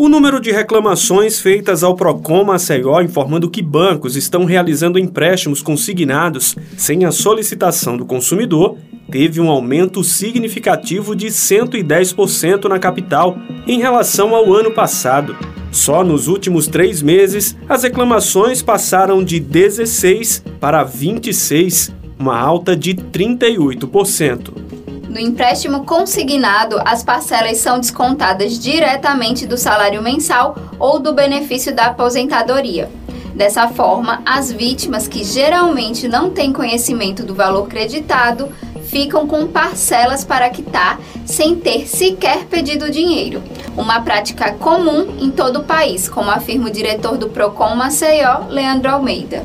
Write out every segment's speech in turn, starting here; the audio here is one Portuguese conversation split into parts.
O número de reclamações feitas ao Procon Maceió informando que bancos estão realizando empréstimos consignados sem a solicitação do consumidor teve um aumento significativo de 110% na capital em relação ao ano passado. Só nos últimos três meses, as reclamações passaram de 16 para 26, uma alta de 38%. No empréstimo consignado, as parcelas são descontadas diretamente do salário mensal ou do benefício da aposentadoria. Dessa forma, as vítimas que geralmente não têm conhecimento do valor creditado ficam com parcelas para quitar sem ter sequer pedido dinheiro. Uma prática comum em todo o país, como afirma o diretor do Procon Maceió, Leandro Almeida.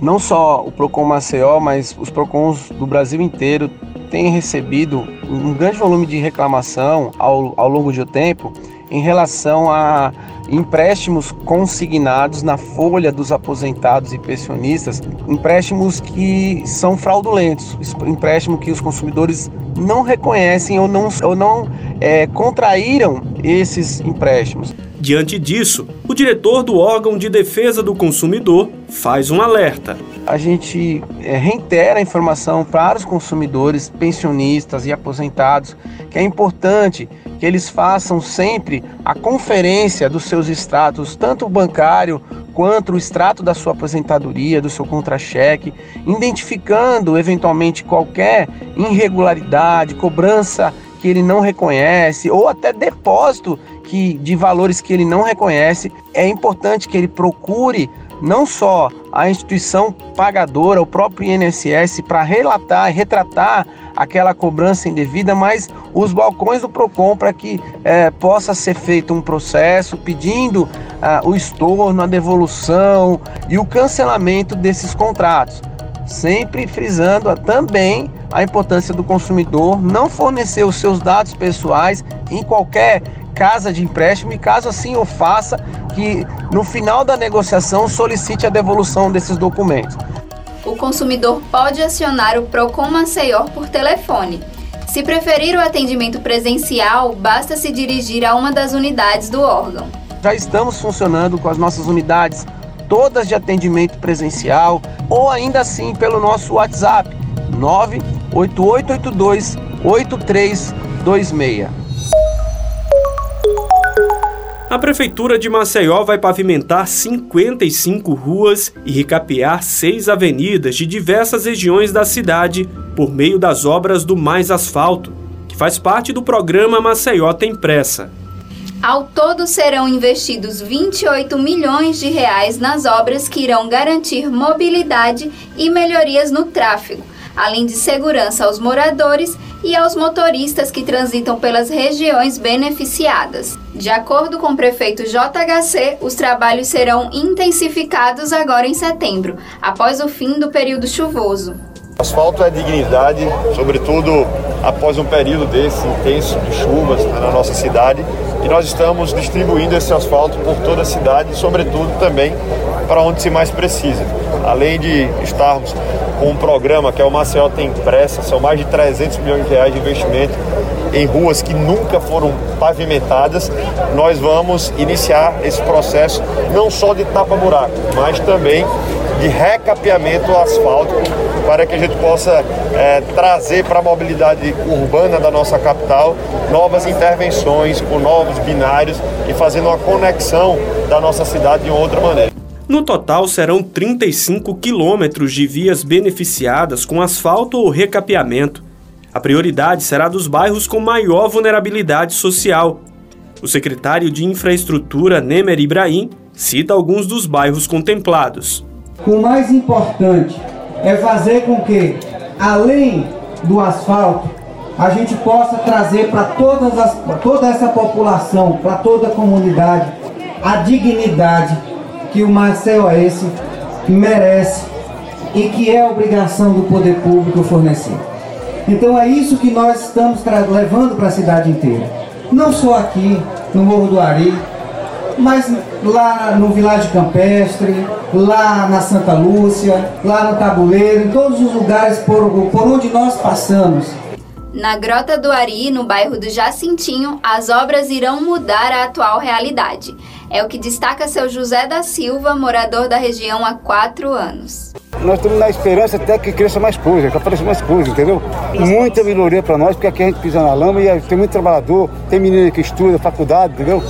Não só o Procon Maceió, mas os Procons do Brasil inteiro têm recebido um grande volume de reclamação ao, ao longo do tempo em relação a empréstimos consignados na folha dos aposentados e pensionistas, empréstimos que são fraudulentos, empréstimo que os consumidores não reconhecem ou não, ou não é, contraíram esses empréstimos. Diante disso, o diretor do órgão de defesa do consumidor faz um alerta. A gente é, reitera a informação para os consumidores, pensionistas e aposentados que é importante que eles façam sempre a conferência dos seus extratos, tanto bancário quanto o extrato da sua aposentadoria, do seu contra-cheque, identificando eventualmente qualquer irregularidade, cobrança que ele não reconhece ou até depósito que de valores que ele não reconhece. É importante que ele procure não só a instituição pagadora, o próprio INSS, para relatar e retratar aquela cobrança indevida, mas os balcões do PROCON para que é, possa ser feito um processo pedindo ah, o estorno, a devolução e o cancelamento desses contratos. Sempre frisando também a importância do consumidor não fornecer os seus dados pessoais em qualquer casa de empréstimo e caso assim o faça, que no final da negociação solicite a devolução desses documentos. O consumidor pode acionar o Procon Maceió por telefone. Se preferir o atendimento presencial, basta se dirigir a uma das unidades do órgão. Já estamos funcionando com as nossas unidades todas de atendimento presencial ou ainda assim pelo nosso WhatsApp 98882 8326. A Prefeitura de Maceió vai pavimentar 55 ruas e recapear seis avenidas de diversas regiões da cidade por meio das obras do Mais Asfalto, que faz parte do programa Maceió Tem Pressa. Ao todo serão investidos 28 milhões de reais nas obras que irão garantir mobilidade e melhorias no tráfego, além de segurança aos moradores e aos motoristas que transitam pelas regiões beneficiadas. De acordo com o prefeito JHC, os trabalhos serão intensificados agora em setembro, após o fim do período chuvoso. Asfalto é dignidade, sobretudo após um período desse intenso de chuvas na nossa cidade. E nós estamos distribuindo esse asfalto por toda a cidade sobretudo, também para onde se mais precisa. Além de estarmos com um programa que é o Maceió Tem Pressa, são mais de 300 milhões de reais de investimento em ruas que nunca foram pavimentadas, nós vamos iniciar esse processo não só de tapa-buraco, mas também de recapeamento asfáltico para que a gente possa é, trazer para a mobilidade urbana da nossa capital novas intervenções com novos binários e fazendo uma conexão da nossa cidade de outra maneira. No total, serão 35 quilômetros de vias beneficiadas com asfalto ou recapeamento. A prioridade será dos bairros com maior vulnerabilidade social. O secretário de Infraestrutura, Nemer Ibrahim, cita alguns dos bairros contemplados. O mais importante é fazer com que, além do asfalto, a gente possa trazer para toda essa população, para toda a comunidade, a dignidade que o maceióense merece e que é obrigação do poder público fornecer. Então é isso que nós estamos levando para a cidade inteira. Não só aqui, no Morro do Ari, mas lá no Vilagem Campestre, lá na Santa Lúcia, lá no Tabuleiro, em todos os lugares por, por onde nós passamos. Na Grota do Ari, no bairro do Jacintinho, as obras irão mudar a atual realidade. É o que destaca seu José da Silva, morador da região há quatro anos. Nós estamos na esperança até que cresça mais coisa, que apareça mais coisa, entendeu? Muita melhoria para nós, porque aqui a gente pisa na lama e tem muito trabalhador, tem menino que estuda, faculdade, entendeu?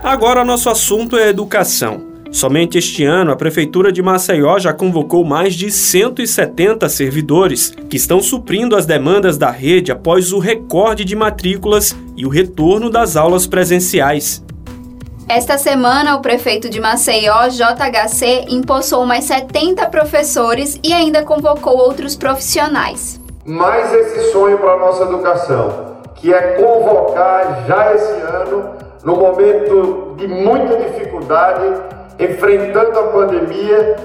Agora nosso assunto é educação. Somente este ano, a Prefeitura de Maceió já convocou mais de 170 servidores que estão suprindo as demandas da rede após o recorde de matrículas e o retorno das aulas presenciais. Esta semana, o prefeito de Maceió, JHC, empossou mais 70 professores e ainda convocou outros profissionais. Mais esse sonho para a nossa educação, que é convocar já esse ano, no momento de muita dificuldade, enfrentando a pandemia,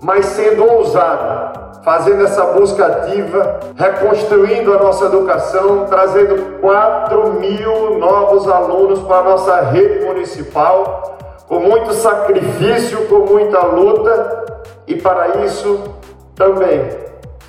mas sendo ousado, fazendo essa busca ativa, reconstruindo a nossa educação, trazendo 4 mil novos alunos para a nossa rede municipal, com muito sacrifício, com muita luta, e para isso também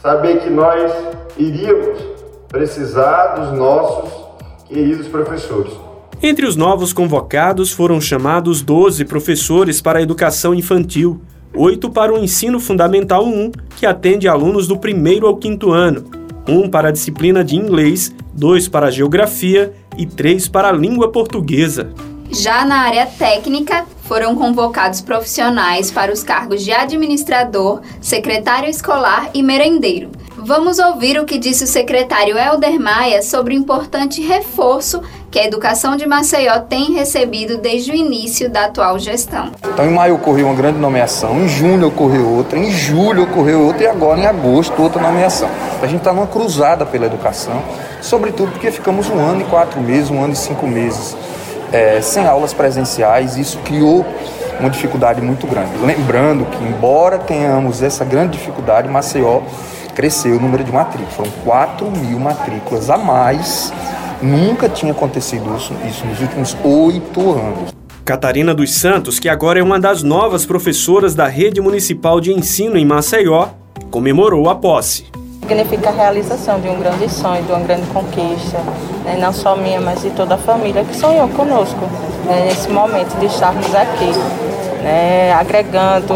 saber que nós iríamos precisar dos nossos queridos professores. Entre os novos convocados foram chamados 12 professores para a educação infantil, oito para o ensino fundamental 1, que atende alunos do primeiro ao quinto ano, um para a disciplina de inglês, dois para a geografia e três para a língua portuguesa. Já na área técnica, foram convocados profissionais para os cargos de administrador, secretário escolar e merendeiro. Vamos ouvir o que disse o secretário Helder Maia sobre o importante reforço que a educação de Maceió tem recebido desde o início da atual gestão. Então, em maio ocorreu uma grande nomeação, em junho ocorreu outra, em julho ocorreu outra e agora, em agosto, outra nomeação. A gente está numa cruzada pela educação, sobretudo porque ficamos um ano e quatro meses, um ano e cinco meses é, sem aulas presenciais. Isso criou uma dificuldade muito grande. Lembrando que, embora tenhamos essa grande dificuldade, Maceió cresceu o número de matrículas. Foram 4 mil matrículas a mais. Nunca tinha acontecido isso, isso nos últimos oito anos. Catarina dos Santos, que agora é uma das novas professoras da Rede Municipal de Ensino em Maceió, comemorou a posse. Significa a realização de um grande sonho, de uma grande conquista, né? não só minha, mas de toda a família que sonhou conosco né? nesse momento de estarmos aqui, né? agregando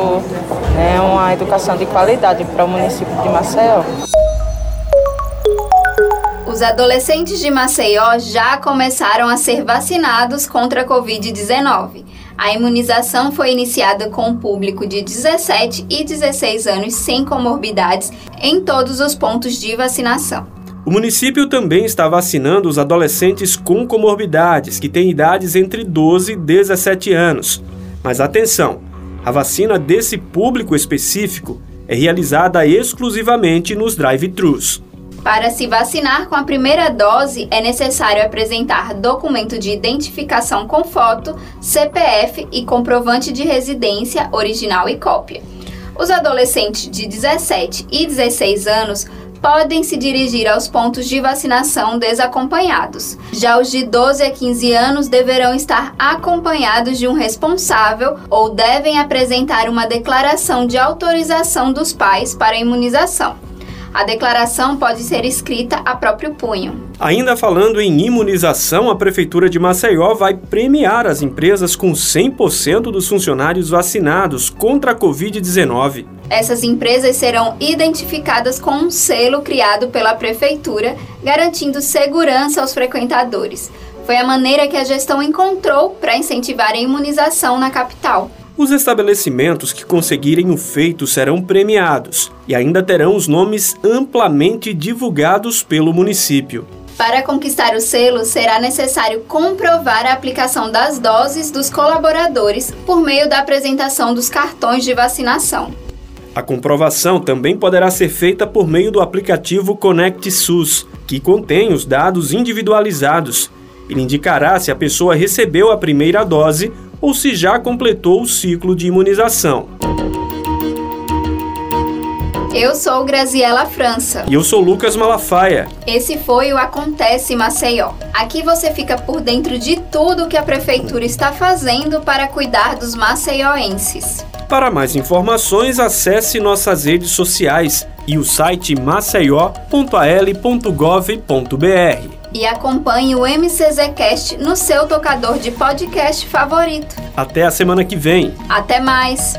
né, uma educação de qualidade para o município de Maceió. Os adolescentes de Maceió já começaram a ser vacinados contra a Covid-19. A imunização foi iniciada com o público de 17 e 16 anos sem comorbidades em todos os pontos de vacinação. O município também está vacinando os adolescentes com comorbidades, que têm idades entre 12 e 17 anos. Mas atenção! A vacina desse público específico é realizada exclusivamente nos drive-thrus. Para se vacinar com a primeira dose, é necessário apresentar documento de identificação com foto, CPF e comprovante de residência original e cópia. Os adolescentes de 17 e 16 anos podem se dirigir aos pontos de vacinação desacompanhados. Já os de 12 a 15 anos deverão estar acompanhados de um responsável ou devem apresentar uma declaração de autorização dos pais para a imunização. A declaração pode ser escrita a próprio punho. Ainda falando em imunização, a Prefeitura de Maceió vai premiar as empresas com 100% dos funcionários vacinados contra a Covid-19. Essas empresas serão identificadas com um selo criado pela Prefeitura, garantindo segurança aos frequentadores. Foi a maneira que a gestão encontrou para incentivar a imunização na capital. Os estabelecimentos que conseguirem o feito serão premiados e ainda terão os nomes amplamente divulgados pelo município. Para conquistar o selo, será necessário comprovar a aplicação das doses dos colaboradores por meio da apresentação dos cartões de vacinação. A comprovação também poderá ser feita por meio do aplicativo Conect SUS, que contém os dados individualizados. Ele indicará se a pessoa recebeu a primeira dose ou se já completou o ciclo de imunização. Eu sou Graziela França. E eu sou Lucas Malafaia. Esse foi o Acontece Maceió. Aqui você fica por dentro de tudo que a prefeitura está fazendo para cuidar dos maceioenses. Para mais informações, acesse nossas redes sociais e o site maceió.al.gov.br. E acompanhe o MCZcast no seu tocador de podcast favorito. Até a semana que vem. Até mais!